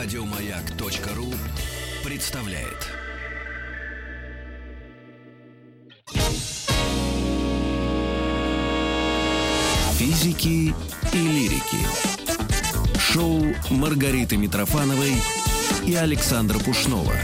Радиомаяк.ру представляет. Физики и лирики. Шоу Маргариты Митрофановой и Александра Пушнова.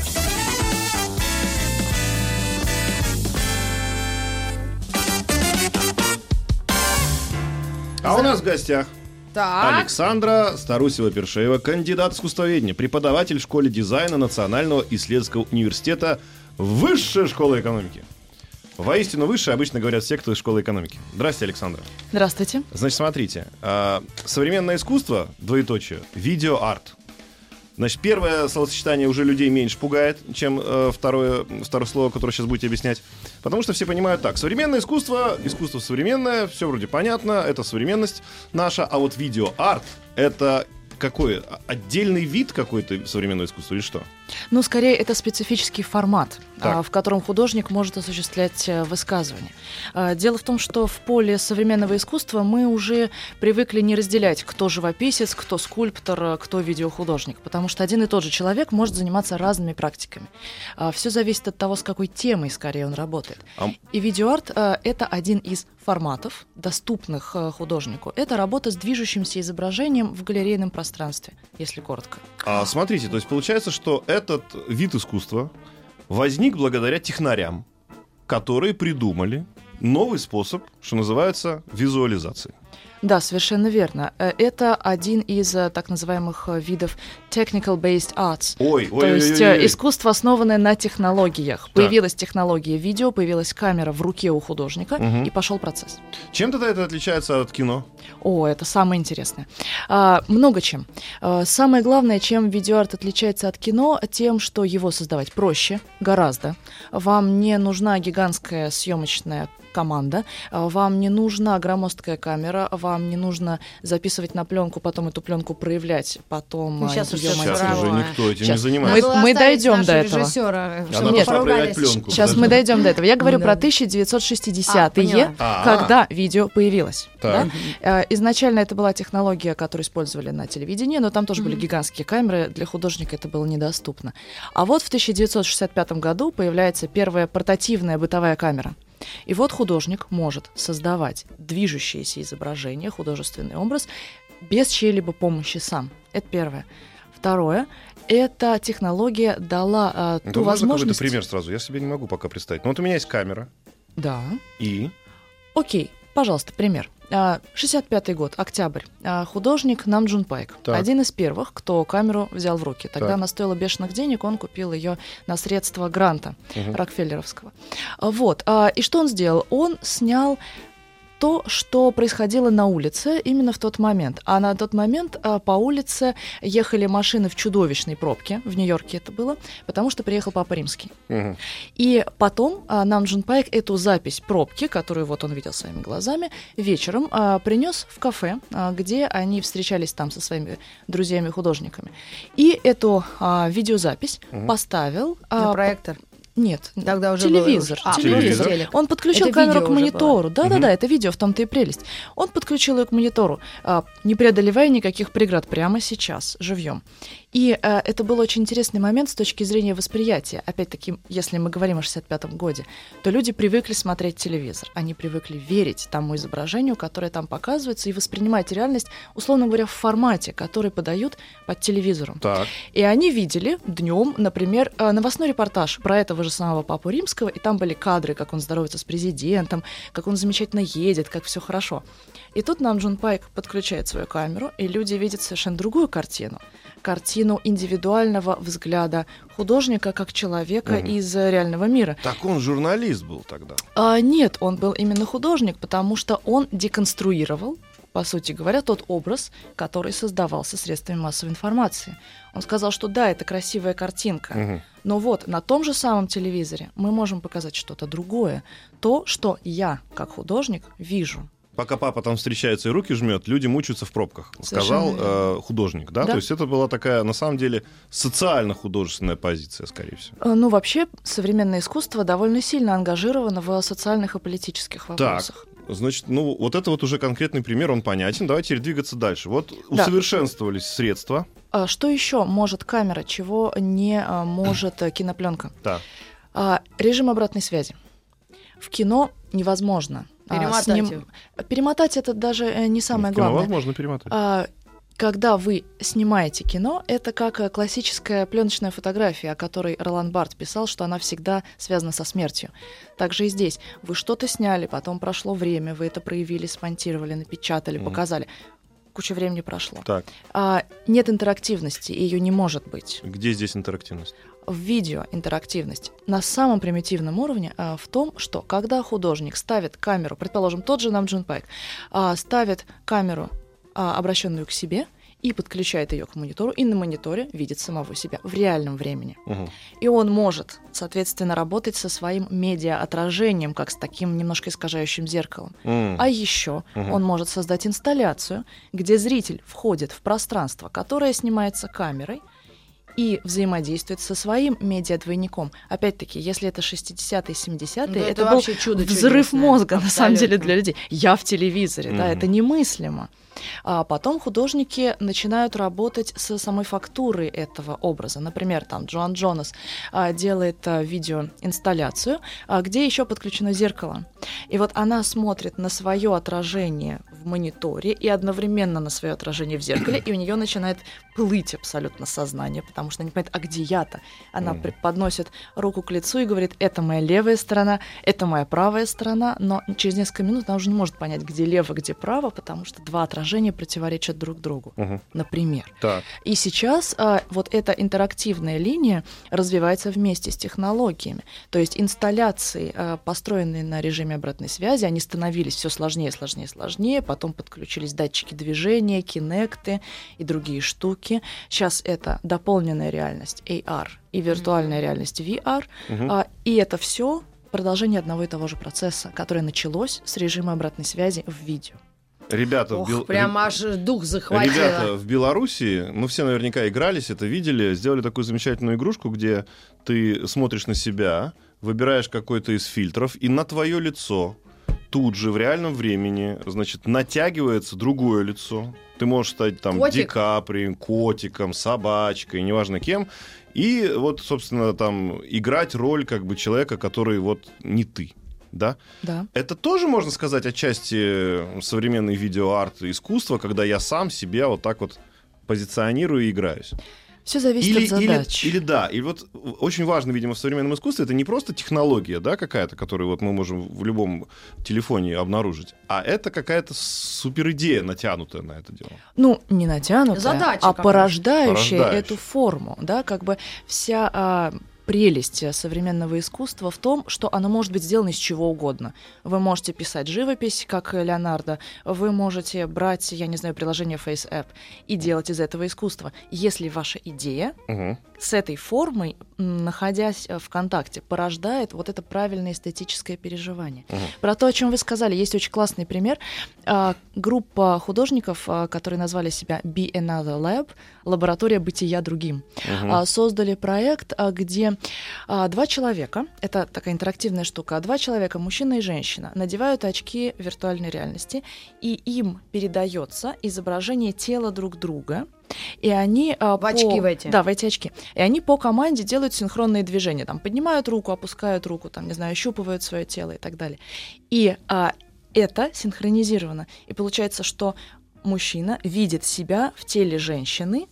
А у нас в гостях Так. Александра Старусева-Першеева, кандидат искусствоведения, преподаватель в школе дизайна Национального исследовательского университета Высшая школа экономики. Воистину высшая обычно говорят все, кто из школы экономики. Здрасте, Александра. Здравствуйте. Значит, смотрите. а, современное искусство, двоеточие, видеоарт. Значит, первое словосочетание уже людей меньше пугает, чем э, второе, второе слово, которое сейчас будете объяснять. Потому что все понимают так. Современное искусство, искусство современное, все вроде понятно, это современность наша. А вот видеоарт — это какой? Отдельный вид какой-то современного искусства или что? Ну, скорее, это специфический формат, Так. а, в котором художник может осуществлять э, высказывания. А, Дело в том, что в поле современного искусства мы уже привыкли не разделять, кто живописец, кто скульптор, э, кто видеохудожник, потому что один и тот же человек может заниматься разными практиками. Все зависит от того, с какой темой, скорее, он работает. А И видеоарт э, это один из форматов, доступных художнику. Это работа с движущимся изображением в галерейном пространстве, если коротко. А смотрите, то есть получается, что этот вид искусства возник благодаря технарям, которые придумали новый способ, что называется, визуализации. Да, совершенно верно. Э, Это один из э, так называемых э, видов technical-based arts. Ой, ой, То ой, есть ой, э, ой. искусство, основанное на технологиях. Появилась технология видео, появилась камера в руке у художника, Мгм. и пошел процесс. Чем тогда это отличается от кино? О, это самое интересное. А, много чем. А, самое главное, чем видеоарт отличается от кино, тем, что его создавать проще, гораздо. Вам не нужна гигантская съемочная команда, а, вам не нужна громоздкая камера, вам не нужно записывать на пленку, потом эту пленку проявлять, потом Ну, щас её уж Сейчас уже никто этим Щас. не занимается. Мы- мы дойдем до этого. Режиссера, Она Нет. пленку. Сейчас мы дойдем до этого. Я говорю Да. про 1960-е, А, когда видео появилось. Да? Э, Изначально это была технология, которую использовали на телевидении, но там тоже были Мгм. гигантские камеры, для художника это было недоступно. А вот в 1965 году появляется первая портативная бытовая камера. И вот художник может создавать движущиеся изображения, художественный образ без чьей-либо помощи сам. Это первое. Второе, эта технология дала Ну, ту можно какой-то возможность... пример сразу? Я себе не могу пока представить. Ну, вот у меня есть камера. Да. И? Окей, пожалуйста, пример. А, 65-й год, октябрь. А, Художник Нам Джун Пайк. Так. Один из первых, кто камеру взял в руки. Тогда Так. она стоила бешеных денег, он купил ее на средства гранта Мгм. Рокфеллеровского. А, Вот. а, И что он сделал? Он снял то, что происходило на улице именно в тот момент. А на тот момент а, по улице ехали машины в чудовищной пробке, в Нью-Йорке это было, потому что приехал Папа Римский. Мгм. И потом а, нам Джун Пайк эту запись пробки, которую вот он видел своими глазами, вечером принес в кафе, а, где они встречались там со своими друзьями-художниками. И эту а, видеозапись Мгм. поставил... На а, проектор. Нет, Тогда уже телевизор. было- А, телевизор. телек. Он подключил Это камеру к монитору. Да-да-да, Мгм. это видео, в том-то и прелесть. Он подключил ее к монитору, а, не преодолевая никаких преград прямо сейчас, живьем. И а, это был очень интересный момент с точки зрения восприятия. Опять-таки, если мы говорим о 65-м годе, то люди привыкли смотреть телевизор. Они привыкли верить тому изображению, которое там показывается, и воспринимать реальность, условно говоря, в формате, который подают под телевизором. Так. И они видели днем, например, э, новостной репортаж про этого же самого Папу Римского, и там были кадры, как он здоровается с президентом, как он замечательно едет, как все хорошо. И тут нам Джон Пайк подключает свою камеру, и люди видят совершенно другую картину. Картину индивидуального взгляда художника как человека Мгм. из э, реального мира. Так он журналист был тогда. А, нет, он был именно художник, потому что он деконструировал, по сути говоря, тот образ, который создавался средствами массовой информации. Он сказал, что да, это красивая картинка, Мгм. но вот на том же самом телевизоре мы можем показать что-то другое, то, что я, как художник, вижу. Пока папа там встречается и руки жмет, люди мучаются в пробках, сказал э, художник, да? Да. То есть это была такая, на самом деле, социально-художественная позиция, скорее всего. Э, Ну, вообще, современное искусство довольно сильно ангажировано в социальных и политических вопросах. Значит, ну, вот это вот уже конкретный пример, он понятен. Давайте двигаться дальше. Вот усовершенствовались средства. А Что еще может камера, чего не а, может э, кинопленка? Да. А, Режим обратной связи. В кино невозможно. А, Перемотать сним- его. Перемотать это даже э, не самое кино главное. возможно перемотать. А, Когда вы снимаете кино, это как э, классическая пленочная фотография, о которой Ролан Барт писал, что она всегда связана со смертью. Также и здесь. Вы что-то сняли, потом прошло время, вы это проявили, смонтировали, напечатали, Мгм. показали. Куча времени прошло. Так, А, нет интерактивности, ее не может быть. где здесь интерактивность? В видео интерактивность на самом примитивном уровне а, в том, что когда художник ставит камеру, предположим, тот же нам Джун Пайк, а, ставит камеру, а, обращенную к себе, и подключает ее к монитору, и на мониторе видит самого себя в реальном времени. Мгм. И он может, соответственно, работать со своим медиа-отражением, как с таким немножко искажающим зеркалом. М. А еще Мгм. он может создать инсталляцию, где зритель входит в пространство, которое снимается камерой, и взаимодействует со своим медиа-двойником. Опять-таки, если это 60-е, 70-е, Ну, это, это был вообще чудо взрыв чудесное. мозга, на самом деле, Абсолютно. для людей. Я в телевизоре, да, Мгм. это немыслимо. А потом художники начинают работать со самой фактурой этого образа. Например, там Джоан Джонас а, делает а, видеоинсталляцию, а, где еще подключено зеркало. И вот она смотрит на свое отражение в мониторе и одновременно на свое отражение в зеркале, и у нее начинает плыть абсолютно сознание, потому что она не понимает, а где я-то? Она при- подносит руку к лицу и говорит, это моя левая сторона, это моя правая сторона, но через несколько минут она уже не может понять, где лево, где право, потому что два отражения противоречат друг другу, Мгм. например. Так. И сейчас а, вот эта интерактивная линия развивается вместе с технологиями. То есть инсталляции, а, построенные на режиме обратной связи, они становились все сложнее, сложнее, сложнее. Потом подключились датчики движения, кинекты и другие штуки. Сейчас это дополненная реальность AR и виртуальная реальность VR. Мгм. А, и это все продолжение одного и того же процесса, которое началось с режима обратной связи в видео. Ребята, в Ох, Бел- прям аж дух захватило. Ребята, в Беларуси, мы все наверняка игрались, это видели, сделали такую замечательную игрушку, где ты смотришь на себя, выбираешь какой-то из фильтров, и на твое лицо тут же в реальном времени, значит, натягивается другое лицо. Ты можешь стать там Котик? Ди Капри, котиком, собачкой, неважно кем. И вот, собственно, там играть роль как бы человека, который вот не ты. Да? Да. Это тоже, можно сказать, отчасти современный видеоарт искусства, когда я сам себя вот так вот позиционирую и играюсь. Все зависит от или, задач. или да, и вот очень важно, видимо, в современном искусстве это не просто технология, да, какая-то, которую вот мы можем в любом телефоне обнаружить, а это какая-то супер идея натянутая на это дело. ну, не натянутая, Задача а порождающая, Порождающая. эту форму, да, как бы вся а, прелесть э, современного искусства в том, что оно может быть сделано из чего угодно. Вы можете писать живопись, как Леонардо, вы можете брать, я не знаю, приложение FaceApp и делать из этого искусство. Если ваша идея Мгм. С этой формой, находясь э, в контакте, порождает вот это правильное эстетическое переживание. Мгм. Про то, о чем вы сказали, есть очень классный пример. А, группа художников, а, которые назвали себя Be Another Lab, лаборатория бытия другим, а, создали проект, где два человека, это такая интерактивная штука, два человека, мужчина и женщина, надевают очки виртуальной реальности, и им передается изображение тела друг друга. И они а, В по- очки в эти? Да, в эти очки. И они по команде делают синхронные движения. Там поднимают руку, опускают руку, там, не знаю, ощупывают свое тело и так далее. И а, это синхронизировано. И получается, что мужчина видит себя в теле женщины,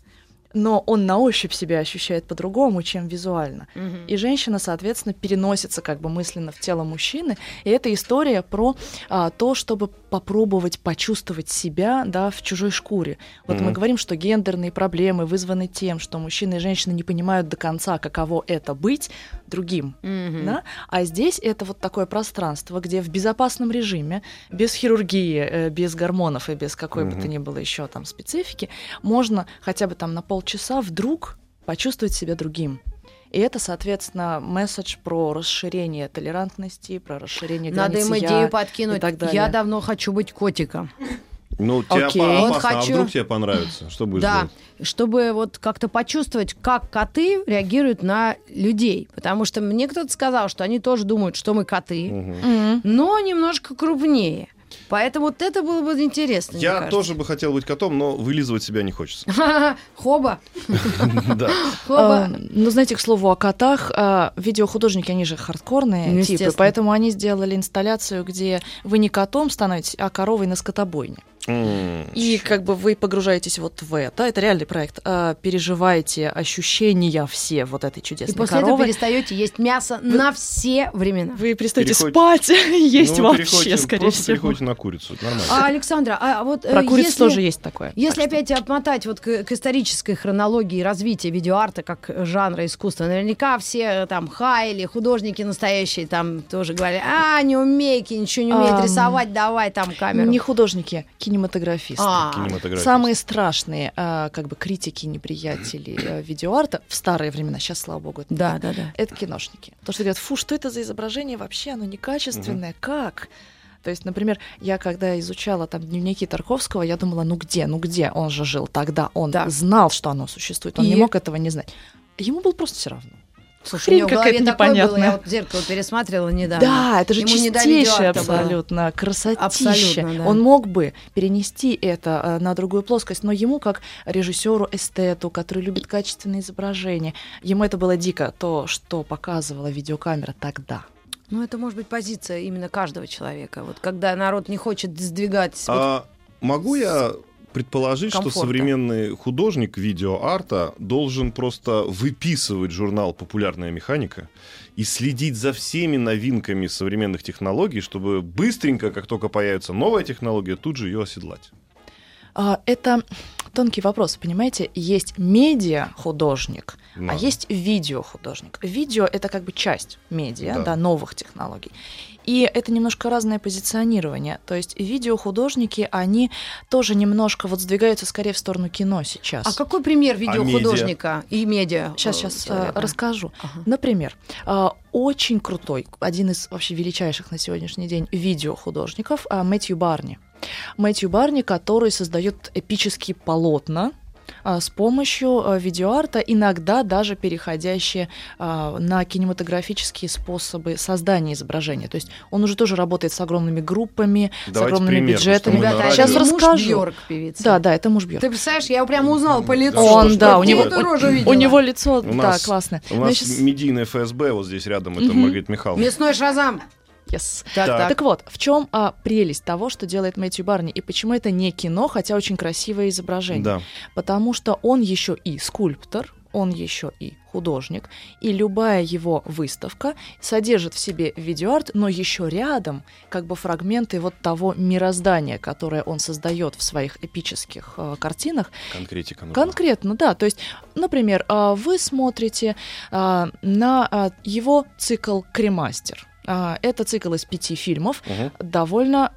но он на ощупь себя ощущает по-другому, чем визуально. Мгм. И женщина, соответственно, переносится как бы мысленно в тело мужчины. И это история про а, то, чтобы попробовать почувствовать себя да, в чужой шкуре. Вот мы Мгм. говорим, что гендерные проблемы вызваны тем, что мужчины и женщины не понимают до конца, каково это быть другим. Мгм. Да? А здесь это вот такое пространство, где в безопасном режиме, без хирургии, э, без гормонов и без какой бы Мгм. то ни было еще там специфики, можно хотя бы там на полчаса вдруг почувствовать себя другим. И это, соответственно, месседж про расширение толерантности, про расширение Надо границ им «я» идею и подкинуть. так далее. Я давно хочу быть котиком. Ну, тебе Окей. Вот хочу- а вдруг тебе понравится? Что будешь Да, делать? чтобы вот как-то почувствовать, как коты реагируют на людей. Потому что мне кто-то сказал, что они тоже думают, что мы коты. Мгм. но немножко крупнее. Поэтому вот это было бы интересно. Я тоже бы хотел быть котом, но вылизывать себя не хочется. Хоба. Да. Хоба. А, ну, знаете, к слову о котах, а, видеохудожники, они же Ну, хардкорные типы, естественно. поэтому они сделали инсталляцию, где вы не котом становитесь, а коровой на скотобойне. И как бы вы погружаетесь вот в это, это реальный проект, а, переживаете ощущения все вот этой И чудесной после этого коровы. перестаете есть мясо на все времена. Вы перестаете Переходите- спать, есть ну, вы вообще, скорее всего. переходите на курицу, нормально. А, Александра, а вот э, Про курицу если- тоже есть такое. Если Так что- опять отмотать вот к, к исторической хронологии развития видеоарта как жанра искусства, наверняка все э, там хаяли, художники настоящие там тоже говорили, а, не умейки, ничего не умеет Ам, рисовать, давай там камеру. Не художники, кинематографисты. А, Кинематографист. Самые страшные а, как бы критики, неприятели э, видеоарта в старые времена, сейчас, слава богу, это да, да, да. это киношники. Потому что говорят, фу, что это за изображение вообще, оно некачественное, как? То есть, например, я когда изучала там дневники Тарковского, я думала, ну где, ну где, он же жил тогда, он Да. знал, что оно существует, он И? не мог этого не знать. Ему было просто все равно. Слушай, Хрень у него в голове такое было, непонятная. я вот зеркало пересматривала недавно. Да, это же Ему было. абсолютно, красотища. Абсолютно, да. Он мог бы перенести это э, на другую плоскость, но ему, как режиссеру, эстету, который любит качественные изображения, ему это было дико, то, что показывала видеокамера тогда. Ну, это может быть позиция именно каждого человека. Вот когда народ не хочет сдвигать... вот- А могу я предположить, что Комфорта. современный художник видеоарта должен просто выписывать журнал «Популярная механика» и следить за всеми новинками современных технологий, чтобы быстренько, как только появится новая технология, тут же ее оседлать. А, Это тонкий вопрос, понимаете? Есть медиа-художник, Да. а есть видеохудожник. Видео — это как бы часть медиа, Да. да. новых технологий. И это немножко разное позиционирование. То есть видеохудожники, они тоже немножко вот сдвигаются скорее в сторону кино сейчас. А какой пример медиа? видеохудожника и медиа? Сейчас, э, сейчас человека? расскажу. Ага. Например, а, очень крутой, один из вообще величайших на сегодняшний день видеохудожников а, Мэтью Барни. Мэтью Барни, который создает эпические полотна а, с помощью а, видеоарта, иногда даже переходящие а, на кинематографические способы создания изображения. То есть он уже тоже работает с огромными группами, с Давайте огромными пример, бюджетами. Ребята, а Сейчас это радио- муж расскажу. Бьорк, певица. Да, да, это муж Бьорк. Ты представляешь, я его прямо узнала по лицу. Он, да, у него, у видела. него лицо, У да, нас- классное. У нас Значит, медийное ФСБ вот здесь рядом, это Мгм. Маргарита Михайловна. Мясной шазам. Yes. Так, Так. так. Вот, в чем а, прелесть того, что делает Мэтью Барни, и почему это не кино, хотя очень красивое изображение? Да. Потому что он еще и скульптор, он еще и художник, и любая его выставка содержит в себе видеоарт, но еще рядом как бы фрагменты вот того мироздания, которое он создает в своих эпических э, картинах, Конкретика. нужна. Конкретно, да. То есть, например, а, вы смотрите а, на а, его цикл «Кремастер». А, Это цикл из пяти фильмов, Мгм. довольно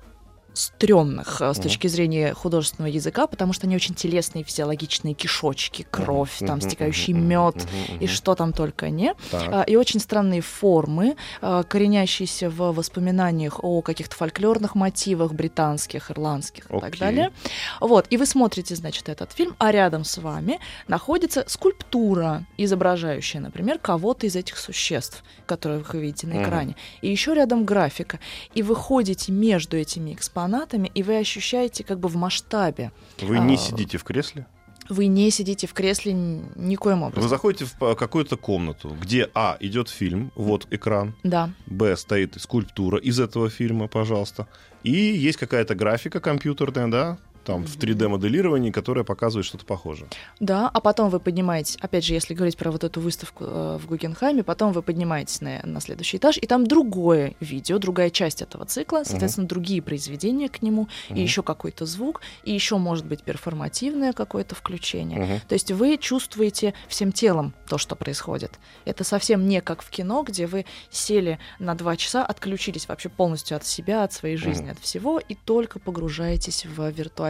стрёмных а, с точки зрения художественного языка, потому что они очень телесные, физиологичные кишочки, кровь, там стекающий мед и что там только не. Так. А, И очень странные формы, а, коренящиеся в воспоминаниях о каких-то фольклорных мотивах британских, ирландских и так Окей. далее. Вот, и вы смотрите, значит, этот фильм, а рядом с вами находится скульптура, изображающая, например, кого-то из этих существ, которых вы видите на экране. И еще рядом графика. И вы ходите между этими экспонатами, и вы ощущаете как бы в масштабе. Вы не а, сидите в кресле? Вы не сидите в кресле никоим Вы образом. заходите в какую-то комнату, где А идет фильм, вот экран, Да. Б стоит скульптура из этого фильма, пожалуйста, и есть какая-то графика компьютерная, да, там в 3D-моделировании, которая показывает что-то похожее. Да, а потом вы поднимаетесь, опять же, если говорить про вот эту выставку э, в Гугенхайме, потом вы поднимаетесь на, на следующий этаж, и там другое видео, другая часть этого цикла, соответственно, другие произведения к нему, Мгм. и еще какой-то звук, и еще, может быть, перформативное какое-то включение. Мгм. То есть вы чувствуете всем телом то, что происходит. Это совсем не как в кино, где вы сели на два часа, отключились вообще полностью от себя, от своей жизни, Мгм. от всего, и только погружаетесь в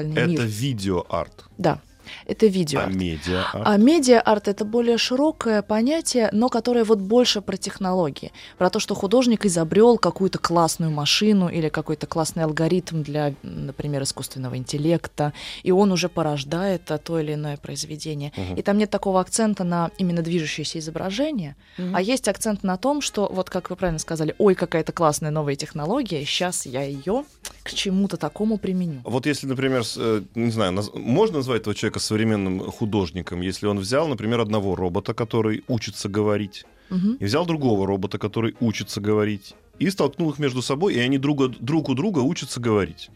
виртуальный Это мир. видеоарт. Да. Это видео. А медиа А медиа-арт — это более широкое понятие, но которое вот больше про технологии. Про то, что художник изобрел какую-то классную машину или какой-то классный алгоритм для, например, искусственного интеллекта, и он уже порождает то или иное произведение. И там нет такого акцента на именно движущееся изображение, а есть акцент на том, что, вот как вы правильно сказали, ой, какая-то классная новая технология, сейчас я ее к чему-то такому применю. Вот если, например, э, не знаю, наз- можно назвать этого человека современным художником, если он взял, например, одного робота, который учится говорить, Мгм. и взял другого робота, который учится говорить, и столкнул их между собой, и они друга, друг у друга учатся говорить.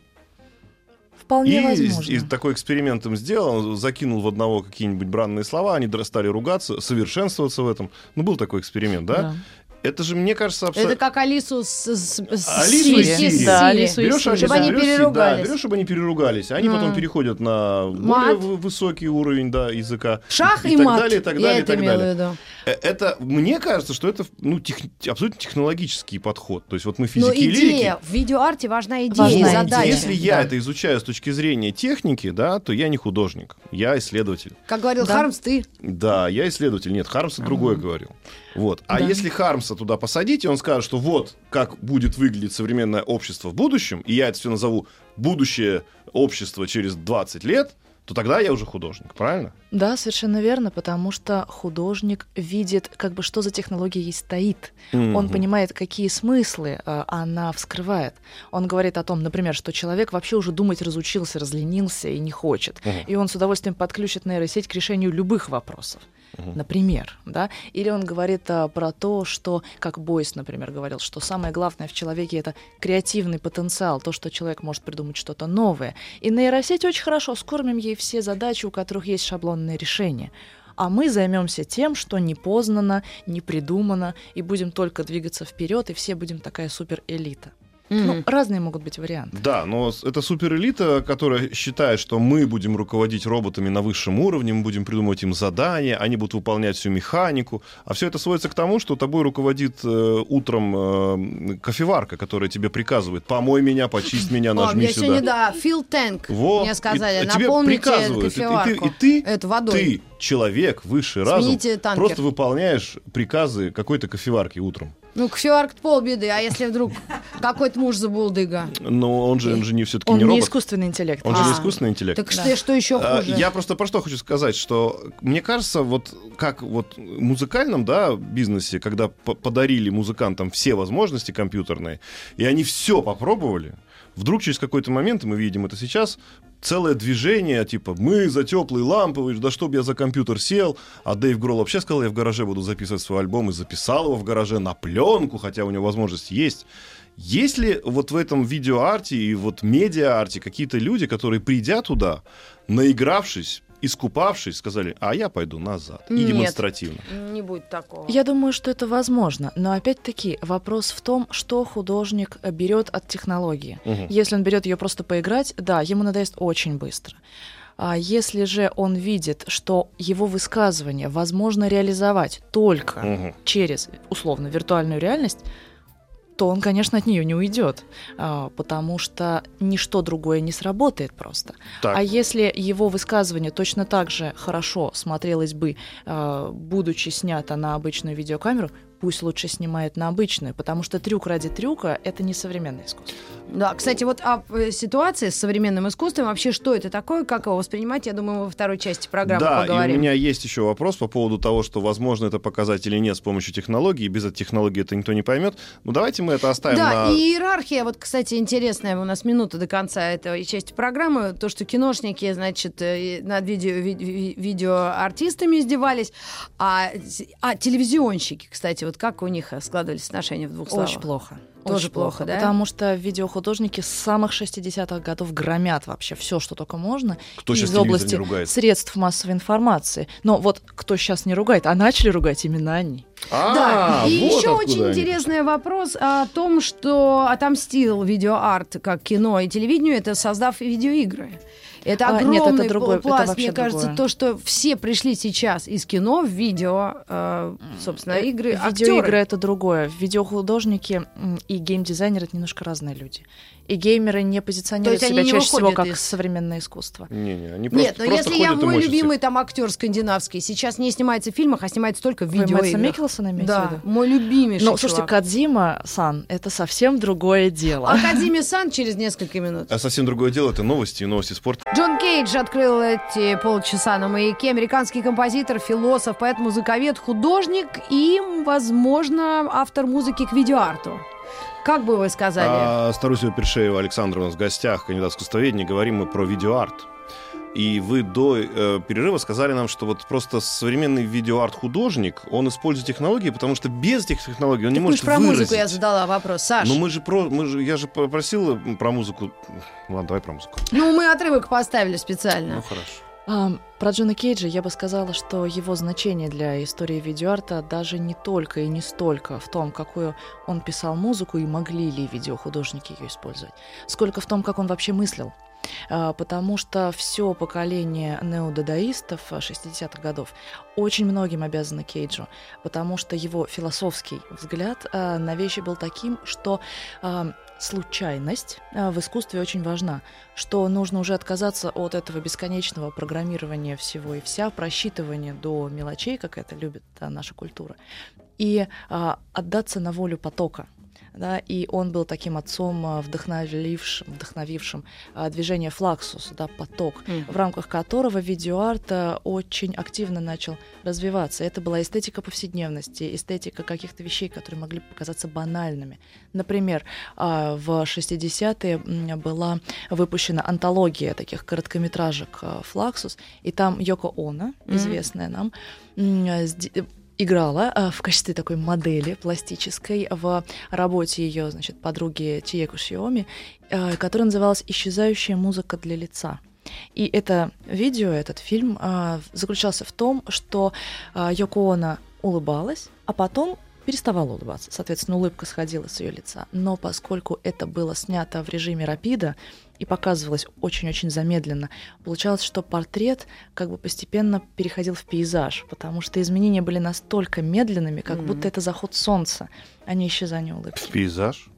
Вполне и, возможно. и такой эксперимент им сделал, закинул в одного какие-нибудь бранные слова, они стали ругаться, совершенствоваться в этом. Ну, был такой эксперимент, да? Да. Это же, мне кажется, абсолютно... Это как Алису с, с, с Алису Сири. и Сири. Да. Алису и Берешь. Алису, Чтобы они берешь переругались. Да, берешь, чтобы они переругались. Они потом М. переходят на более Мат. высокий уровень да, языка. Шах и, так мат. далее, и так Я далее, и это так далее. Э, Это, мне кажется, что это ну, тех- абсолютно технологический подход. То есть вот мы Но физики и лирики. идея, в видеоарте важна идея, Важна идея. задача. Если я Да. это изучаю с точки зрения техники, да, то я не художник, я исследователь. Как говорил Да. Хармс, ты Да, я исследователь. Нет, Хармса другое говорил. Вот. А Да. если Хармса туда посадить, и он скажет, что вот как будет выглядеть современное общество в будущем, и я это все назову будущее общество через 20 лет, то тогда я уже художник, правильно? Да, совершенно верно, потому что художник видит, как бы, что за технология ей стоит. Он Мгм. понимает, какие смыслы э, она вскрывает. Он говорит о том, например, что человек вообще уже думать разучился, разленился и не хочет. Мгм. И он с удовольствием подключит нейросеть к решению любых вопросов. Например, да, или он говорит а, про то, что, как Бойс, например, говорил, что самое главное в человеке это креативный потенциал, то, что человек может придумать что-то новое. И нейросеть очень хорошо скормим ей все задачи, у которых есть шаблонные решения. А мы займемся тем, что не познано, не придумано, и будем только двигаться вперед, и все будем такая супер элита. Ну, разные могут быть варианты. Да, но это суперэлита, которая считает, что мы будем руководить роботами на высшем уровне, мы будем придумывать им задания, они будут выполнять всю механику. А все это сводится к тому, что тобой руководит э, утром э, кофеварка, которая тебе приказывает: помой меня, почисть меня, О, нажми мне сюда. сегодня, да, Фил Тэнк Во, мне сказали, и- тебе наполните приказывают, и ты- и ты- кофеварку. и ты- Эту водой. Ты, человек, высший разум, танкер. просто выполняешь приказы какой-то кофеварки утром. Ну, кофеварка полбеды, а если вдруг какой-то муж забулдыга? Но он же, он же не все-таки Он не не робот. искусственный интеллект. Он же не А. искусственный интеллект. Так Да. что, что еще А, хуже? Я просто про что хочу сказать, что мне кажется, вот как вот в музыкальном да, бизнесе, когда по- подарили музыкантам все возможности компьютерные, и они все попробовали, вдруг через какой-то момент, и мы видим это сейчас, целое движение, типа, мы за теплый ламповый, да чтоб я за компьютер сел, а Дэйв Гролл вообще сказал, я в гараже буду записывать свой альбом, и записал его в гараже на пленку, хотя у него возможность есть. Есть ли вот в этом видеоарте и вот медиа-арте какие-то люди, которые, придя туда, наигравшись, искупавшись, сказали, а я пойду назад. И Нет. демонстративно. Не будет такого. Я думаю, что это возможно, но опять-таки вопрос в том, что художник берет от технологии. Мгм. Если он берет ее просто поиграть, да, ему надоест очень быстро. А если же он видит, что его высказывание возможно реализовать только Мгм. через, условно, виртуальную реальность, то он, конечно, от нее не уйдет, а, потому что ничто другое не сработает просто. Так. А если его высказывание точно так же хорошо смотрелось бы, а, будучи снято на обычную видеокамеру, пусть лучше снимает на обычную, потому что трюк ради трюка — это не современное искусство. Да, кстати, вот о э, ситуации с современным искусством, вообще что это такое, как его воспринимать, я думаю, мы во второй части программы да, поговорим. и у меня есть еще вопрос по поводу того, что возможно это показать или нет с помощью технологии. Без этой технологии это никто не поймет. Ну давайте мы это оставим Да, на... и иерархия, вот, кстати, интересная, у нас минута до конца этой части программы, то, что киношники, значит, э, над видео, ви- ви- видеоартистами издевались, а, а телевизионщики, кстати, вот как у них э, складывались отношения в двух словах? Очень плохо. Тоже Очень плохо, да? Потому что видеохудожники с самых 60-х годов громят вообще все, что только можно. Кто из области ругает? средств массовой информации. Но вот кто сейчас не ругает, а начали ругать именно они. А, Да, и вот еще очень они. интересный вопрос о том, что отомстил видеоарт как кино и телевидению, это создав видеоигры. Это А, огромный нет, это другой- это пласт, вообще мне кажется, другое. то, что все пришли сейчас из кино в видео, э, собственно, игры, Видеоигры это другое. Видеохудожники и геймдизайнеры это немножко разные люди. И геймеры не позиционируют себя не чаще всего как из- современное искусство. Не-не, они просто, Нет, но просто если я мой любимый там актер скандинавский, сейчас не снимается в фильмах, а снимается только в Вы Мэтса видеоиграх. Микkelсона имеете в Да, виду? мой любимейший Ну, слушайте, чувак. Кадзима-сан, это совсем другое дело. Академия Сан через несколько минут. А совсем другое дело это новости и новости спорта. Джон Кейдж открыл эти полчаса на маяке. Американский композитор, философ, поэт, музыковед, художник и, возможно, автор музыки к видеоарту. Как бы вы сказали? А, Старусева Першеева Александра у нас в гостях, кандидат искусствоведения. Говорим мы про видеоарт. И вы до э, перерыва сказали нам, что вот просто современный видеоарт-художник, он использует технологии, потому что без этих технологий он не Так может уж про выразить. музыку я задала вопрос. Саш, Ну мы же про, мы же, я же попросил про музыку. Ладно, давай про музыку. ну мы отрывок поставили специально. Ну хорошо. Про Джона Кейджа я бы сказала, что его значение для истории видеоарта даже не только и не столько в том, какую он писал музыку и могли ли видеохудожники ее использовать, сколько в том, как он вообще мыслил. А, Потому что все поколение неодадаистов а, 60-х годов очень многим обязано Кейджу, потому что его философский взгляд а, на вещи был таким, что случайность а, в искусстве очень важна, что нужно уже отказаться от этого бесконечного программирования всего и вся, просчитывания до мелочей, как это любит наша культура, и а, отдаться на волю потока. Да, и он был таким отцом, а, вдохновившим, вдохновившим а, движение Флаксус, да, поток, Мгм. в рамках которого видеоарт а, очень активно начал развиваться. Это была эстетика повседневности, эстетика каких-то вещей, которые могли показаться банальными. Например, в 60-е м, была выпущена антология таких короткометражек «Флаксус», и там Йоко Оно, известная нам, м, сди- играла а, в качестве такой модели пластической в работе ее, значит, подруги Чиеку Шиоми, а, которая называлась «Исчезающая музыка для лица». И это видео, этот фильм а, заключался в том, что а, Йоко улыбалась, а потом переставала улыбаться. Соответственно, улыбка сходила с ее лица. Но поскольку это было снято в режиме рапида и показывалось очень-очень замедленно, получалось, что портрет как бы постепенно переходил в пейзаж, потому что изменения были настолько медленными, как Мгм. будто это заход солнца, а не исчезание улыбки. Пейзаж.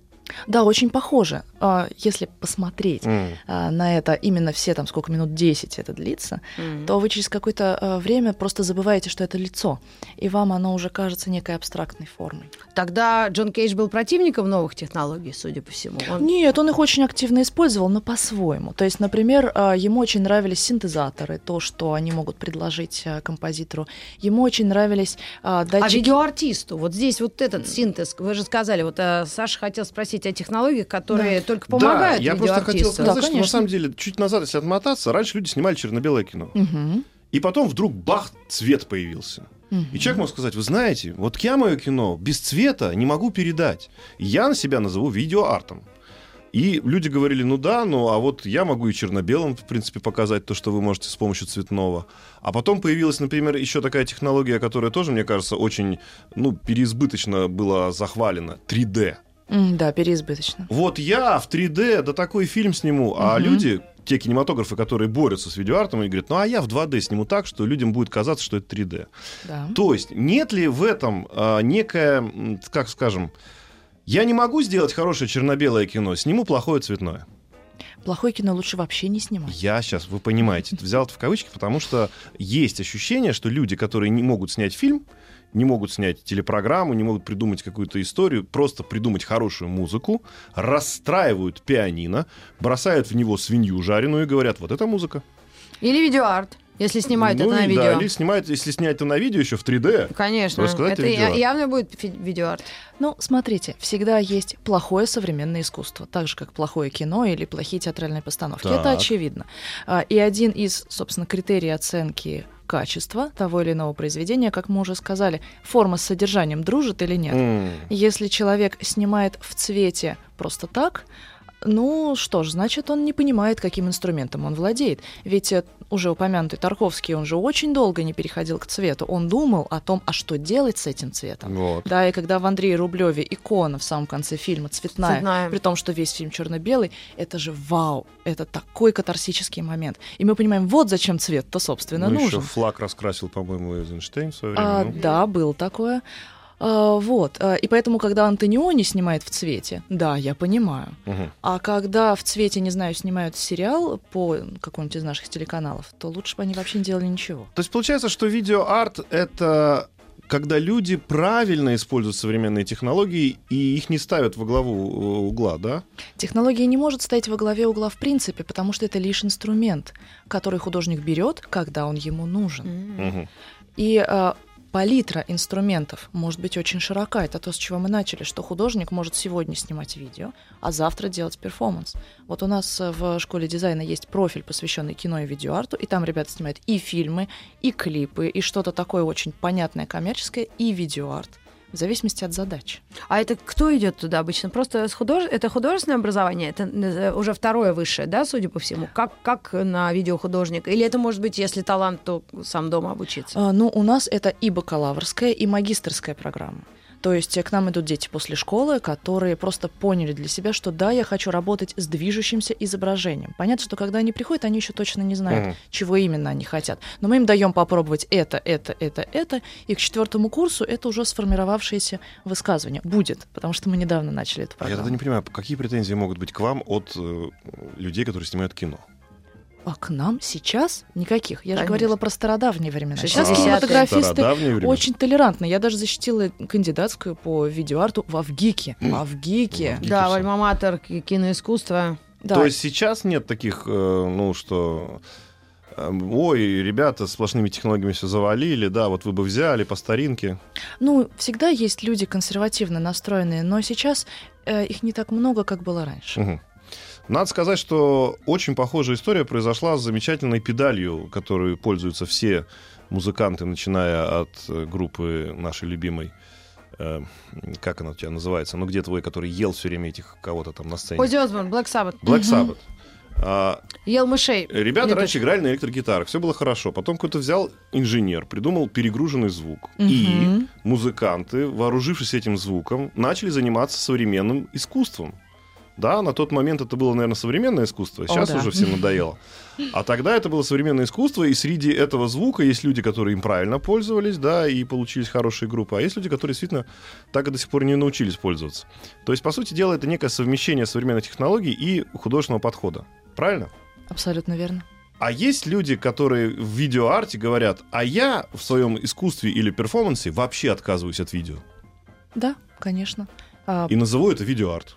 Да, очень похоже. А, Если посмотреть а, на это именно все там сколько минут 10 это длится, Мгм. то вы через какое-то а, время просто забываете, что это лицо, и вам оно уже кажется некой абстрактной формой. Тогда Джон Кейдж был противником новых технологий, судя по всему. Он- Нет, он их очень активно использовал, но по-своему. То есть, например, ему очень нравились синтезаторы, то, что они могут предложить композитору. Ему очень нравились а, А датчики. видеоартисту, вот здесь вот этот синтез, вы же сказали, вот Саша хотел спросить о технологиях, которые только помогают да, я просто хотел сказать, Да, что на самом деле, чуть назад, если отмотаться, раньше люди снимали черно-белое кино. Мгм. И потом вдруг бах, цвет появился. И человек мог сказать, вы знаете, вот я мое кино без цвета не могу передать. Я на себя назову видеоартом. И люди говорили, ну да, ну а вот я могу и черно-белым, в принципе, показать то, что вы можете с помощью цветного. А потом появилась, например, еще такая технология, которая тоже, мне кажется, очень, ну, переизбыточно была захвалена. 3D. Да, переизбыточно. Вот я в 3D, да такой фильм сниму. А Мгм. люди, те кинематографы, которые борются с видеоартом, они говорят, ну а я в 2D сниму так, что людям будет казаться, что это 3D. Да. То есть нет ли в этом а, некая, м, как скажем, я не могу сделать хорошее черно-белое кино, сниму плохое цветное. Плохое кино лучше вообще не снимать. Я сейчас, вы понимаете, взял это в кавычки, потому что есть ощущение, что люди, которые не могут снять фильм, не могут снять телепрограмму, не могут придумать какую-то историю, просто придумать хорошую музыку, расстраивают пианино, бросают в него свинью жареную и говорят, вот это музыка. Или видеоарт, если снимают ну это на и видео. да, или снимают, если снять это на видео еще в 3D, Конечно, Рассказать это я- явно будет видеоарт. Ну, смотрите, всегда есть плохое современное искусство, так же, как плохое кино или плохие театральные постановки. Это Так. очевидно. А, И один из, собственно, критерий оценки качества того или иного произведения, как мы уже сказали, форма с содержанием дружит или нет. М, Если человек снимает в цвете просто так, ну что ж, значит, он не понимает, каким инструментом он владеет. Ведь э, уже упомянутый Тарковский, он же очень долго не переходил к цвету. Он думал о том, а что делать с этим цветом. вот. Да, и когда в Андрее Рублеве икона в самом конце фильма цветная, Цветная. при том, что весь фильм черно-белый, это же вау, это такой катарсический момент. И мы понимаем, вот зачем цвет-то, собственно, Ну, еще нужен. флаг раскрасил, по-моему, Эйзенштейн в свое время. А, ну. Да, было такое. А, вот. а, И поэтому, когда Антониони снимает в цвете, да, я понимаю. Мгм. А когда в цвете, не знаю, снимают сериал по какому-нибудь из наших телеканалов, то лучше бы они вообще не делали ничего. То есть получается, что видеоарт — это когда люди правильно используют современные технологии и их не ставят во главу э, угла, да? Технология не может стоять во главе угла в принципе, потому что это лишь инструмент, который художник берет, когда он ему нужен. Мгм. И э, палитра инструментов может быть очень широка. Это то, с чего мы начали, что художник может сегодня снимать видео, а завтра делать перформанс. Вот у нас э, в школе дизайна есть профиль, посвященный кино и видеоарту, и там ребята снимают и фильмы, и клипы, и что-то такое очень понятное, коммерческое, и видеоарт. В зависимости от задач. А это кто идет туда обычно? Просто с худож... это художественное образование? Это э, уже второе высшее, да, судя по всему? Как, как на видеохудожника? Или это может быть, если талант, то сам дома обучиться? А, ну, у нас это и бакалаврская, и магистрская программа. То есть э, к нам идут дети после школы, которые просто поняли для себя, что да, я хочу работать с движущимся изображением. Понятно, что когда они приходят, они еще точно не знают, Мгм. чего именно они хотят. Но мы им даем попробовать это, это, это, это, и к четвертому курсу это уже сформировавшееся высказывание. Будет, потому что мы недавно начали эту А Я тогда не понимаю, какие претензии могут быть к вам от э, людей, которые снимают кино? А к нам сейчас никаких. Я же Конечно. говорила про стародавние времена. Сейчас 60-е. кинематографисты очень толерантны. Я даже защитила кандидатскую по видеоарту в Авгике. В Авгике. Да, в альма-матер ки- киноискусства. Да. То есть сейчас нет таких, э, ну что, э, ой, ребята сплошными технологиями все завалили, да, вот вы бы взяли по старинке. Ну, всегда есть люди консервативно настроенные, но сейчас э, их не так много, как было раньше. Мгм. Надо сказать, что очень похожая история произошла с замечательной педалью, которой пользуются все музыканты, начиная от э, группы нашей любимой. э, как она у тебя называется? Ну, где твой, который ел все время этих кого-то там на сцене? Оззи Осборн, Black Sabbath. Black Sabbath. А, Ел мышей. Ребята раньше играли на электрогитарах, все было хорошо. Потом кто-то взял инженер, придумал перегруженный звук. И музыканты, вооружившись этим звуком, начали заниматься современным искусством. Да, на тот момент это было, наверное, современное искусство, сейчас да. уже всем надоело. А тогда это было современное искусство, и среди этого звука есть люди, которые им правильно пользовались, да, и получились хорошие группы, а есть люди, которые действительно так и до сих пор не научились пользоваться. То есть, по сути дела, это некое совмещение современных технологий и художественного подхода. Правильно? Абсолютно верно. А есть люди, которые в видеоарте говорят, а я в своем искусстве или перформансе вообще отказываюсь от видео. Да, конечно. А, И назову это видеоарт.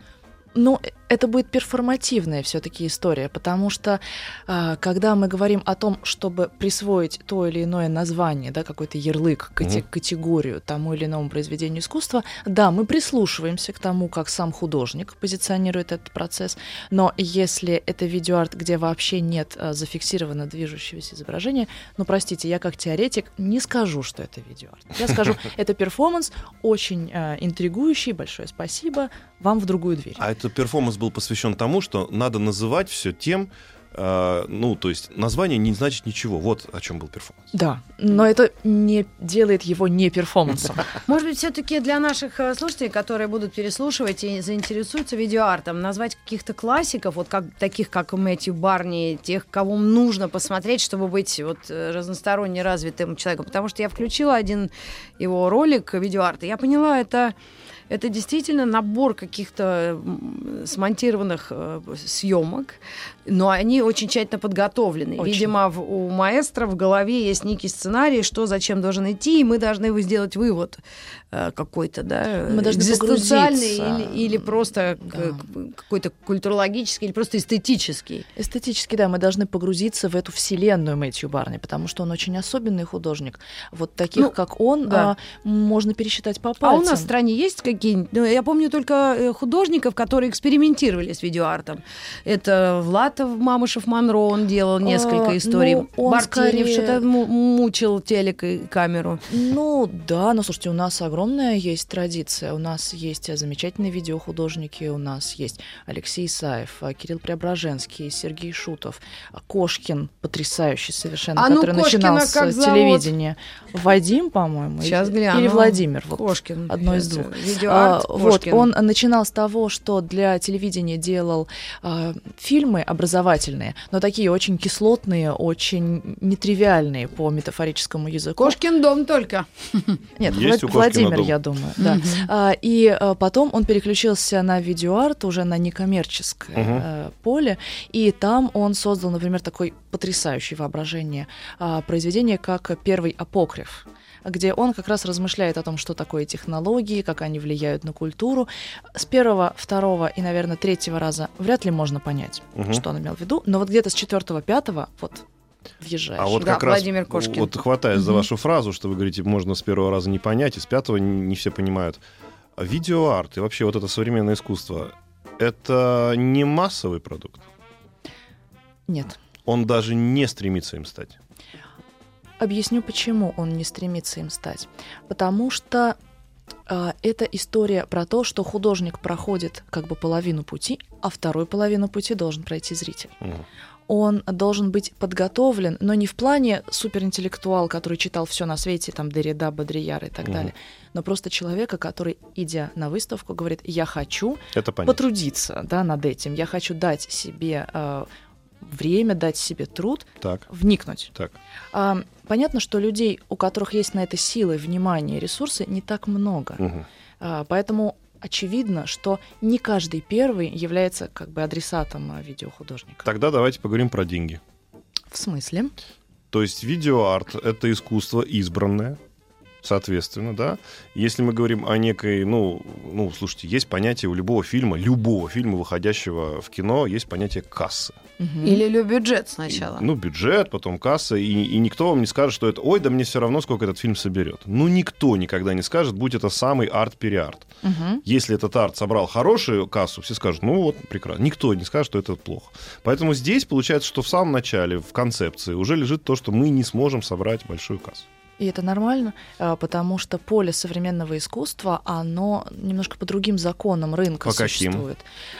Ну, это будет перформативная все-таки история, потому что а, когда мы говорим о том, чтобы присвоить то или иное название, да, какой-то ярлык, Мгм. категорию тому или иному произведению искусства, да, мы прислушиваемся к тому, как сам художник позиционирует этот процесс, но если это видеоарт, где вообще нет а, зафиксировано движущегося изображения, ну, простите, я как теоретик не скажу, что это видеоарт. Я скажу, это перформанс очень а, интригующий, большое спасибо, вам в другую дверь. А этот перформанс был посвящен тому, что надо называть все тем, э, ну, то есть название не значит ничего. Вот о чем был перформанс. Да, но это не делает его не перформансом. Может быть, все-таки для наших э, слушателей, которые будут переслушивать и заинтересуются видеоартом, назвать каких-то классиков, вот как, таких как Мэтью Барни, тех, кого нужно посмотреть, чтобы быть вот э, разносторонне развитым человеком. Потому что я включила один его ролик видеоарта, я поняла, это это действительно набор каких-то смонтированных э, съемок, но они очень тщательно подготовлены. Очень. Видимо, в- у маэстро в голове есть некий сценарий, что зачем должен идти, и мы должны его сделать вывод э, какой-то, да, Мы экзистенциальный или, или просто Да. к- какой-то культурологический, или просто эстетический. Эстетически, да, мы должны погрузиться в эту вселенную Мэтью Барни, потому что он очень особенный художник. Вот таких, Ну, как он, да. а, можно пересчитать по А пальцам. у нас в стране есть какие-нибудь? Ну, я помню только э, художников, которые экспериментировали с видеоартом. Это Влатов, Мамышев, Монро, он делал несколько А, историй. ну, он Бартенев скорее- что-то му- мучил телек и камеру. Ну да, но слушайте, у нас огромная есть традиция. У нас есть э, замечательные видеохудожники, у нас есть Алексей Исаев, э, Кирилл Преображенский, Сергей Шутов, э, Кошкин, потрясающий совершенно, А ну, который Кошкина начинал с как зовут? телевидения. Вадим, по-моему, Сейчас или, гляну. или Владимир. Вот. Кошкин. одно из двух. А, вот, он начинал с того, что для телевидения делал а, фильмы образовательные, но такие очень кислотные, очень нетривиальные по метафорическому языку. Кошкин дом только. Нет, Есть Влад- Владимир, дом. я думаю, да. Мгм. А, и а, потом он переключился на видеоарт, уже на некоммерческое Мгм. э, поле, и там он создал, например, такой потрясающий воображение а, произведение, как «Первый апокриф», где он как раз размышляет о том, что такое технологии, как они влияют на культуру. С первого, второго и, наверное, третьего раза вряд ли можно понять, Мгм. что он имел в виду, но вот где-то с четвертого, пятого вот въезжаешь. А вот Да, как раз Владимир Кошкин. вот хватает за вашу фразу, что вы говорите, можно с первого раза не понять, и с пятого не не все понимают. Видеоарт и вообще вот это современное искусство, это не массовый продукт. Нет. Он даже не стремится им стать. Объясню, почему он не стремится им стать. Потому что э, это история про то, что художник проходит как бы половину пути, а вторую половину пути должен пройти зритель. Мгм. Он должен быть подготовлен, но не в плане суперинтеллектуал, который читал все на свете, там Деррида, Бодрияр и так Мгм. далее, но просто человека, который, идя на выставку, говорит, я хочу Это потрудиться да, над этим, я хочу дать себе э, время, дать себе труд, Так, вникнуть. так. А, понятно, что людей, у которых есть на это силы, внимание, ресурсы, не так много. Мгм. А, поэтому очевидно, что не каждый первый является как бы адресатом а, видеохудожника. Тогда давайте поговорим про деньги. В смысле? То есть видеоарт — это искусство избранное, соответственно, да. Если мы говорим о некой, ну, ну, слушайте, есть понятие у любого фильма, любого фильма, выходящего в кино, есть понятие кассы. Мгм. Или бюджет сначала. Ну, бюджет, потом касса, и, и никто вам не скажет, что это, ой, да мне все равно, сколько этот фильм соберет. Ну, никто никогда не скажет, будь это самый арт-переарт. Мгм. Если этот арт собрал хорошую кассу, все скажут, ну вот, прекрасно. Никто не скажет, что это плохо. Поэтому здесь получается, что в самом начале, в концепции, уже лежит то, что мы не сможем собрать большую кассу. И это нормально, а, потому что поле современного искусства, оно немножко по другим законам рынка По каким? существует.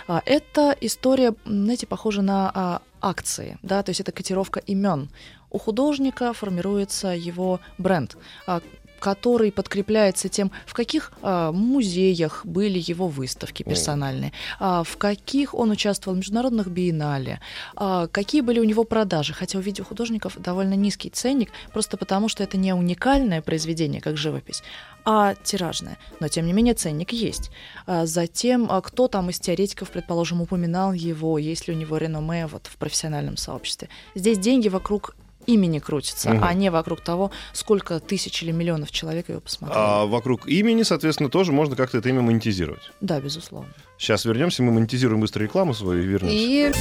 А, Это история, знаете, похожа на а, акции, да, то есть это котировка имен. У художника формируется его бренд, а, который подкрепляется тем, в каких а, музеях были его выставки персональные, а, в каких он участвовал в международных биеннале, а, какие были у него продажи. Хотя у видеохудожников довольно низкий ценник, просто потому что это не уникальное произведение, как живопись, а тиражное. Но, тем не менее, ценник есть. А, Затем, а, кто там из теоретиков, предположим, упоминал его, есть ли у него реноме вот, в профессиональном сообществе. Здесь деньги вокруг имени крутятся, Мгм. а не вокруг того, сколько тысяч или миллионов человек его посмотрели. А вокруг имени, соответственно, тоже можно как-то это имя монетизировать. Да, безусловно. Сейчас вернемся, мы монетизируем быстро рекламу свою и вернемся. И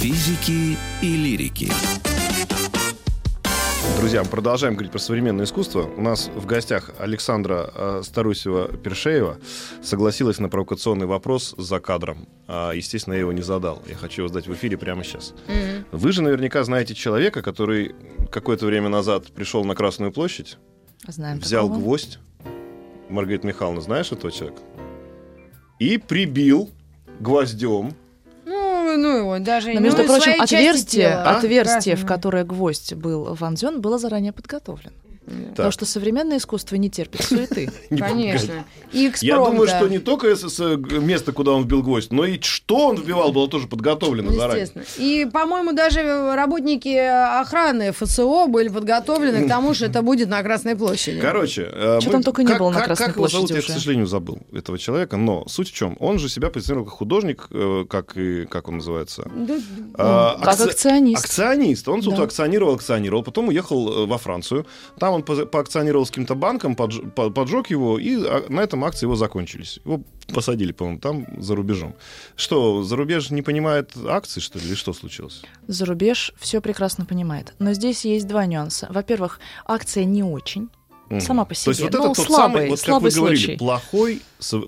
Физики и лирики. Друзья, мы продолжаем говорить про современное искусство. У нас в гостях Александра э, Старусева-Першеева согласилась на провокационный вопрос за кадром. А, естественно, я его не задал. Я хочу его задать в эфире прямо сейчас. Мгм. Вы же наверняка знаете человека, который какое-то время назад пришел на Красную площадь, Знаем взял такого. гвоздь. Маргарита Михайловна, знаешь этого человека? И прибил гвоздем. Ну, ну его даже Но, ну, между и прочим, отверстие, тела. А? отверстие, в Красное. которое гвоздь был вонзен, было заранее подготовлено. Да. Потому что современное искусство не терпит суеты. Не Конечно. Я думаю, что не только место, куда он вбил гвоздь, но и что он вбивал, было тоже подготовлено Ну, заранее. Естественно. И, по-моему, даже работники охраны ФСО были подготовлены к тому, что это будет на Красной площади. Короче, э, мы- там только не было на Красной площади я, к сожалению, забыл этого человека, но суть в чем? Он же себя позиционировал как художник, э, как и как он называется? А, Как акци- акционист. Акционист. Он тут Да. акционировал, акционировал, потом уехал э, во Францию. Там он поза- поакционировал с каким-то банком, подж- по- поджег его, и а, на этом акции его закончились. Его посадили, по-моему, там за рубежом. Что, за рубеж не понимает акций, что ли, или что случилось? За рубеж все прекрасно понимает. Но здесь есть два нюанса. Во-первых, акция не очень. Сама по То есть себе. вот Ну, это тот слабый- самый, вот как слабый вы говорили, случай. плохой,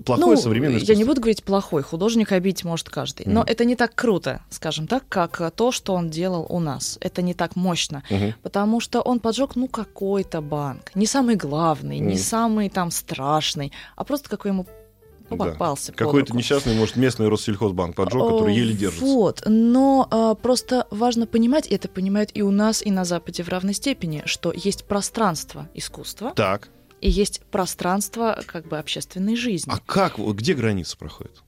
плохое ну, современное я не искусство. буду говорить плохой, художник обидеть может каждый. Но Мгм. это не так круто, скажем так, как то, что он делал у нас. Это не так мощно. Мгм. Потому что он поджег, ну, какой-то банк. Не самый главный, не Мгм. самый там страшный, а просто какой ему Да. попался Какой-то несчастный, может, местный Россельхозбанк поджег, который еле держится. Вот, но а, просто важно понимать, и это понимают и у нас, и на Западе в равной степени, что есть пространство искусства, Так. и есть пространство как бы общественной жизни. А как, где граница проходит?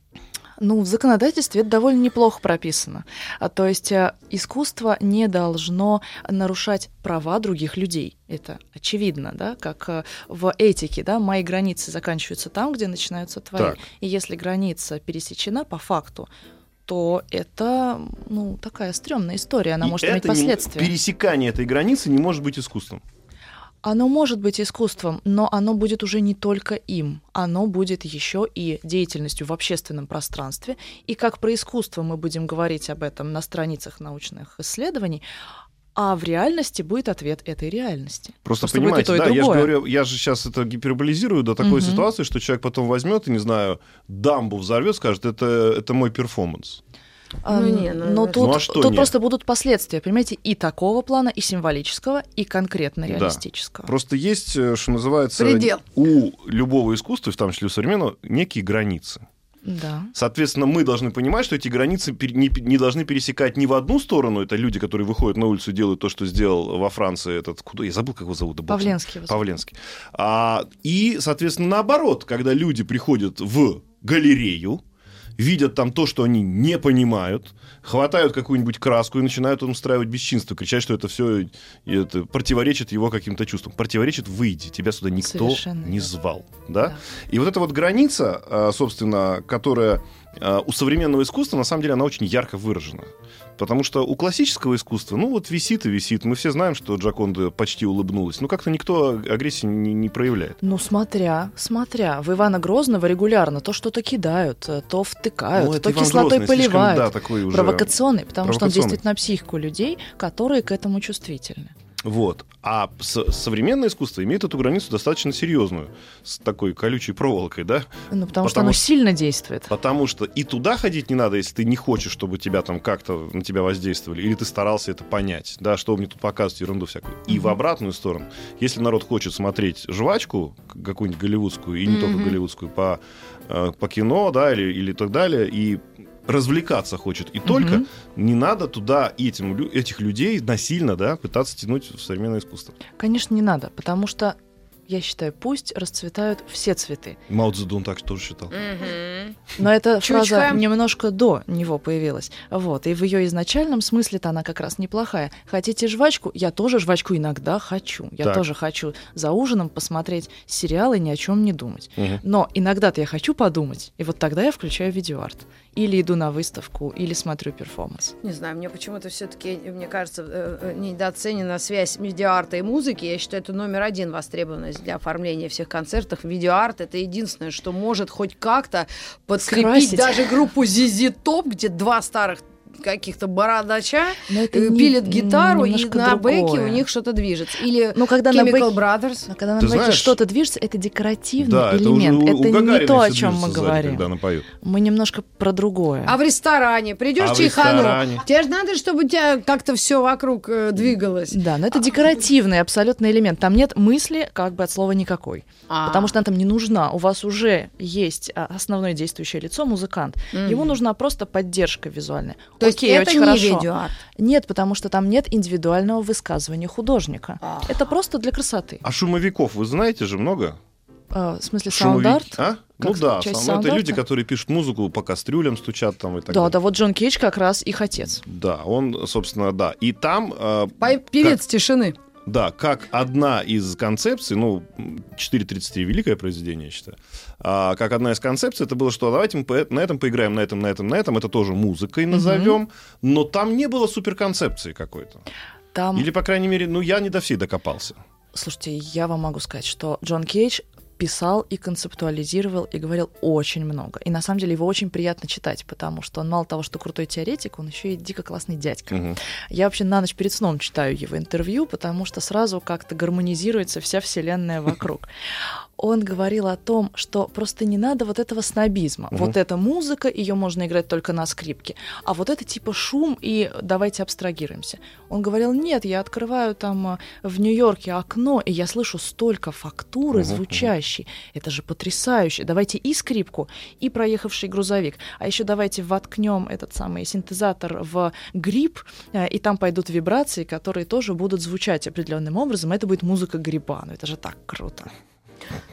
Ну, в законодательстве это довольно неплохо прописано. А, то есть а, искусство не должно нарушать права других людей. Это очевидно, да, как а, в этике, да, мои границы заканчиваются там, где начинаются твои. Так. И если граница пересечена по факту, то это, ну, такая стрёмная история, она И может иметь это не- последствия. пересекание этой границы не может быть искусством. Оно может быть искусством, но оно будет уже не только им. Оно будет еще и деятельностью в общественном пространстве. И как про искусство мы будем говорить об этом на страницах научных исследований, а в реальности будет ответ этой реальности. Просто Просто понимаете, да, я же говорю, я же сейчас это гиперболизирую до такой Мгм. ситуации, что человек потом возьмет и, не знаю, дамбу взорвет, скажет, это, это мой перформанс. Ну, не, ну, но тут, Ну, а что тут нет? просто будут последствия, понимаете, и такого плана, и символического, и конкретно Да. реалистического. Просто есть, э, что называется, Предел. у любого искусства, в том числе у современного, некие границы. Да. Соответственно, мы должны понимать, что эти границы не, не должны пересекать ни в одну сторону. Это люди, которые выходят на улицу и делают то, что сделал во Франции этот... Куда? Я забыл, как его зовут. да. Павленский. Павленский. А, и, соответственно, наоборот, когда люди приходят в галерею, видят там то, что они не понимают, хватают какую-нибудь краску и начинают он устраивать бесчинство, кричать, что это все это противоречит его каким-то чувствам. Противоречит, выйди, тебя сюда никто Совершенно не звал. Да? Да. И вот эта вот граница, а, собственно, которая у современного искусства, на самом деле, она очень ярко выражена. Потому что у классического искусства, ну вот висит и висит. Мы все знаем, что Джаконда почти улыбнулась. Ну как-то никто агрессии не, не проявляет. Ну, смотря, смотря. В Ивана Грозного регулярно то что-то кидают, то втыкают, Ну, то Иван кислотой Грозный, слишком, поливают. да, такой уже... Провокационный, потому что он провокационный. действует на психику людей, которые к этому чувствительны. Вот. А современное искусство имеет эту границу достаточно серьезную, с такой колючей проволокой, да? Ну, потому, что Потому оно что- сильно действует. Потому что и туда ходить не надо, если ты не хочешь, чтобы тебя там как-то на тебя воздействовали, или ты старался это понять, да, что мне тут показываете, ерунду всякую. И в обратную сторону, если народ хочет смотреть жвачку, какую-нибудь голливудскую, и не только Мгм. голливудскую, по, э, по кино, да, или, или так далее, и развлекаться хочет и только, Мгм. не надо туда этим, этих людей насильно, да, пытаться тянуть в современное искусство. Конечно, не надо, потому что, я считаю, пусть расцветают все цветы. Мао Цзэдун так тоже считал. Но эта фраза немножко до него появилась. Вот. И в ее изначальном смысле-то она как раз неплохая. Хотите жвачку? Я тоже жвачку иногда хочу. Я Так. тоже хочу за ужином посмотреть сериал и ни о чем не думать. Мгм. Но иногда-то я хочу подумать, и вот тогда я включаю видеоарт. Или иду на выставку, или смотрю перформанс. Не знаю, мне почему-то все-таки, мне кажется, э, э, недооценена связь медиарта и музыки. Я считаю, это номер один востребованность для оформления всех концертов. Видеоарт — это единственное, что может хоть как-то подкрепить Скрасить. даже группу ZZ Top, где два старых каких-то бородача это э, не- пилят гитару, и на бэке у них что-то движется. Или Ну, когда на Chemical бэке... Brothers. Но когда на Ты бэке знаешь- что-то движется, это декоративный Да, это уже элемент. у, Это, у не то, о чем мы сзади, говорим. поет. Мы немножко про другое. А в ресторане придешь А чайхану, ресторане? тебе же надо, чтобы у тебя как-то все вокруг э, двигалось. Да, но это декоративный абсолютно элемент. Там нет мысли как бы от слова никакой. А. Потому что она там не нужна. У вас уже есть а, основное действующее лицо, музыкант. Ему нужна просто поддержка визуальная. То есть Окей, это очень не хорошо. видеоарт. Нет, потому что там нет индивидуального высказывания художника. А. Это просто для красоты. А шумовиков вы знаете же много? А, в смысле, саунд-арт? А? Ну Как да, часть сам- это люди, которые пишут музыку, по кастрюлям стучат там и так Да, далее. да, вот Джон Кейдж как раз их отец. Да, он, собственно, да. И там... э, Певец тишины. Да, как одна из концепций, ну, 4.33 великое произведение, я считаю, а, как одна из концепций, это было, что давайте мы по- на этом поиграем, на этом, на этом, на этом, это тоже музыкой назовем, но там не было суперконцепции какой-то. Там Или, по крайней мере, ну, я не до всей докопался. Слушайте, я вам могу сказать, что Джон Кейдж писал и концептуализировал и говорил очень много. И на самом деле его очень приятно читать, потому что он мало того, что крутой теоретик, он еще и дико классный дядька. Мгм. Я вообще на ночь перед сном читаю его интервью, потому что сразу как-то гармонизируется вся вселенная вокруг. Он говорил о том, что просто не надо вот этого снобизма. Мгм. Вот эта музыка, ее можно играть только на скрипке. А вот это типа шум, и давайте абстрагируемся. Он говорил, нет, я открываю там а, в Нью-Йорке окно, и я слышу столько фактуры мгм. звучащей. Это же потрясающе. Давайте и скрипку, и проехавший грузовик. А еще давайте воткнем этот самый синтезатор в гриб, э, и там пойдут вибрации, которые тоже будут звучать определенным образом. Это будет музыка гриба. Ну это же так круто.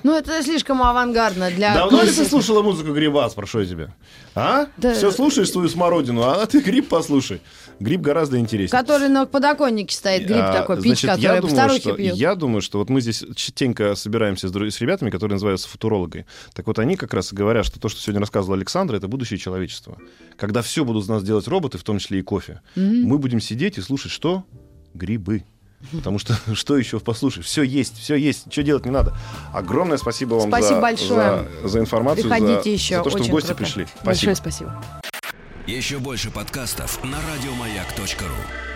Ну, это слишком авангардно для... Давно ли ты слушала музыку гриба, спрошу я тебя? А? Да. Все слушаешь свою смородину, а ты гриб послушай. Гриб гораздо интереснее. Который на подоконнике стоит, гриб А, такой, пить, значит, я который думаю, старухи что, пьют. я думаю, что вот мы здесь частенько собираемся с, с ребятами, которые называются футурологи. Так вот, они как раз и говорят, что то, что сегодня рассказывал Александр, это будущее человечества. Когда все будут из нас делать роботы, в том числе и кофе, мы будем сидеть и слушать что? Грибы. Потому что что еще послушай? Все есть, все есть, что делать не надо. Огромное спасибо вам Спасибо за, большое. за, за информацию, за, Приходите еще, за то, что очень в гости круто. пришли. Большое Спасибо. спасибо. Еще больше подкастов на радиомаяк.ру.